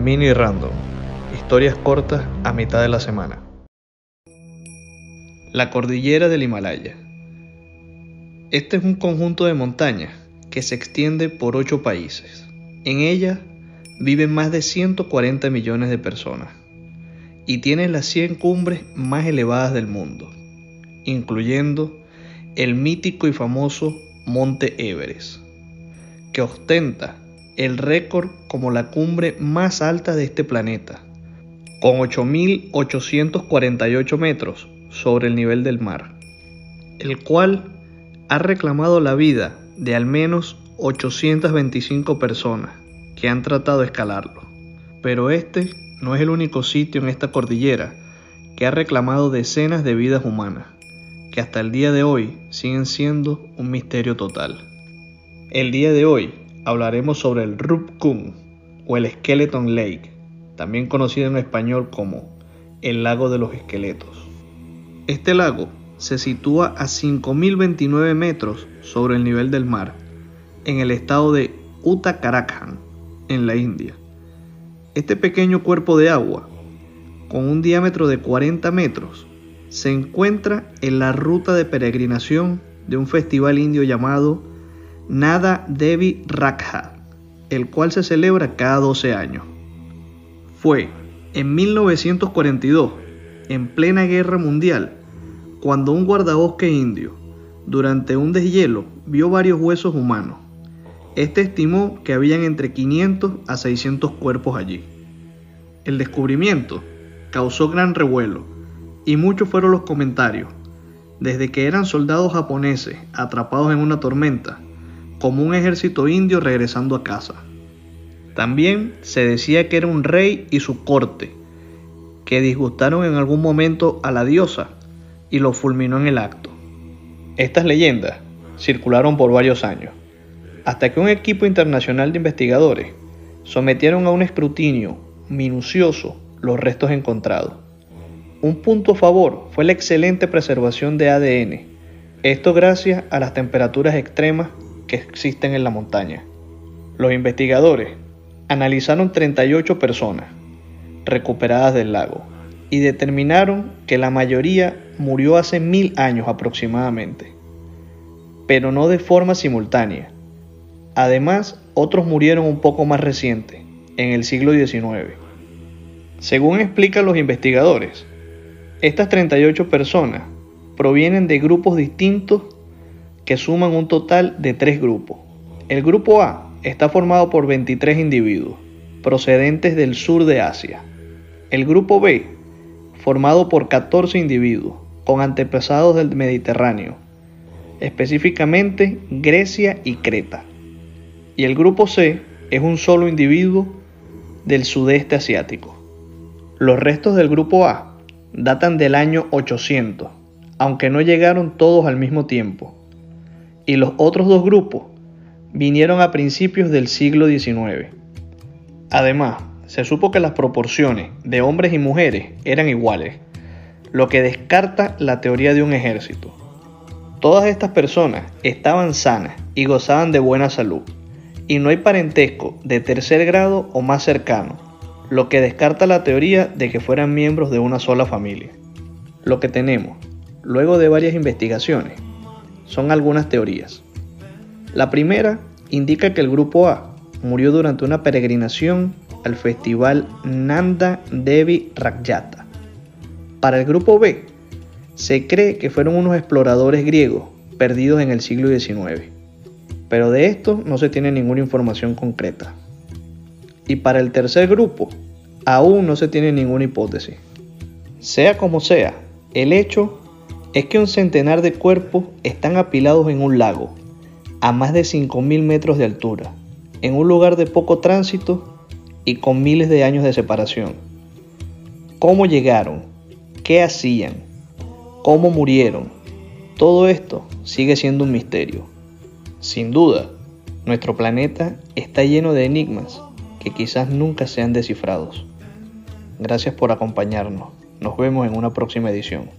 Mini Random. Historias cortas a mitad de la semana. La cordillera del Himalaya. Este es un conjunto de montañas que se extiende por ocho países. En ella viven más de 140 millones de personas y tiene las 100 cumbres más elevadas del mundo, incluyendo el mítico y famoso Monte Everest, que ostenta el récord como la cumbre más alta de este planeta, con 8.848 metros sobre el nivel del mar, el cual ha reclamado la vida de al menos 825 personas que han tratado de escalarlo. Pero este no es el único sitio en esta cordillera que ha reclamado decenas de vidas humanas, que hasta el día de hoy siguen siendo un misterio total. El día de hoy hablaremos sobre el Rupkung o el Skeleton Lake, también conocido en español como el lago de los esqueletos. Este lago se sitúa a 5.029 metros sobre el nivel del mar, en el estado de Uttarakhand, en la India. Este pequeño cuerpo de agua, con un diámetro de 40 metros, se encuentra en la ruta de peregrinación de un festival indio llamado Nada Devi Rakha, el cual se celebra cada 12 años. Fue en 1942, en plena guerra mundial, cuando un guardabosque indio, durante un deshielo, vio varios huesos humanos. Este estimó que habían entre 500 a 600 cuerpos allí. El descubrimiento causó gran revuelo y muchos fueron los comentarios, desde que eran soldados japoneses atrapados en una tormenta como un ejército indio regresando a casa. También se decía que era un rey y su corte, que disgustaron en algún momento a la diosa y lo fulminó en el acto. Estas leyendas circularon por varios años, hasta que un equipo internacional de investigadores sometieron a un escrutinio minucioso los restos encontrados. Un punto a favor fue la excelente preservación de ADN, esto gracias a las temperaturas extremas que existen en la montaña. Los investigadores analizaron 38 personas recuperadas del lago y determinaron que la mayoría murió hace mil años aproximadamente, pero no de forma simultánea. Además, otros murieron un poco más reciente, en el siglo XIX. Según explican los investigadores, estas 38 personas provienen de grupos distintos que suman un total de tres grupos. El grupo A está formado por 23 individuos procedentes del sur de Asia. El grupo B, formado por 14 individuos con antepasados del Mediterráneo, específicamente Grecia y Creta. Y el grupo C es un solo individuo del sudeste asiático. Los restos del grupo A datan del año 800, aunque no llegaron todos al mismo tiempo y los otros dos grupos vinieron a principios del siglo XIX. Además, se supo que las proporciones de hombres y mujeres eran iguales, lo que descarta la teoría de un ejército. Todas estas personas estaban sanas y gozaban de buena salud, y no hay parentesco de tercer grado o más cercano, lo que descarta la teoría de que fueran miembros de una sola familia. Lo que tenemos, luego de varias investigaciones, son algunas teorías. La primera indica que el grupo A murió durante una peregrinación al festival Nanda Devi Rajyata. Para el grupo B, se cree que fueron unos exploradores griegos perdidos en el siglo XIX, pero de esto no se tiene ninguna información concreta. Y para el tercer grupo, aún no se tiene ninguna hipótesis. Sea como sea, el hecho es que un centenar de cuerpos están apilados en un lago, a más de 5.000 metros de altura, en un lugar de poco tránsito y con miles de años de separación. ¿Cómo llegaron? ¿Qué hacían? ¿Cómo murieron? Todo esto sigue siendo un misterio. Sin duda, nuestro planeta está lleno de enigmas que quizás nunca sean descifrados. Gracias por acompañarnos. Nos vemos en una próxima edición.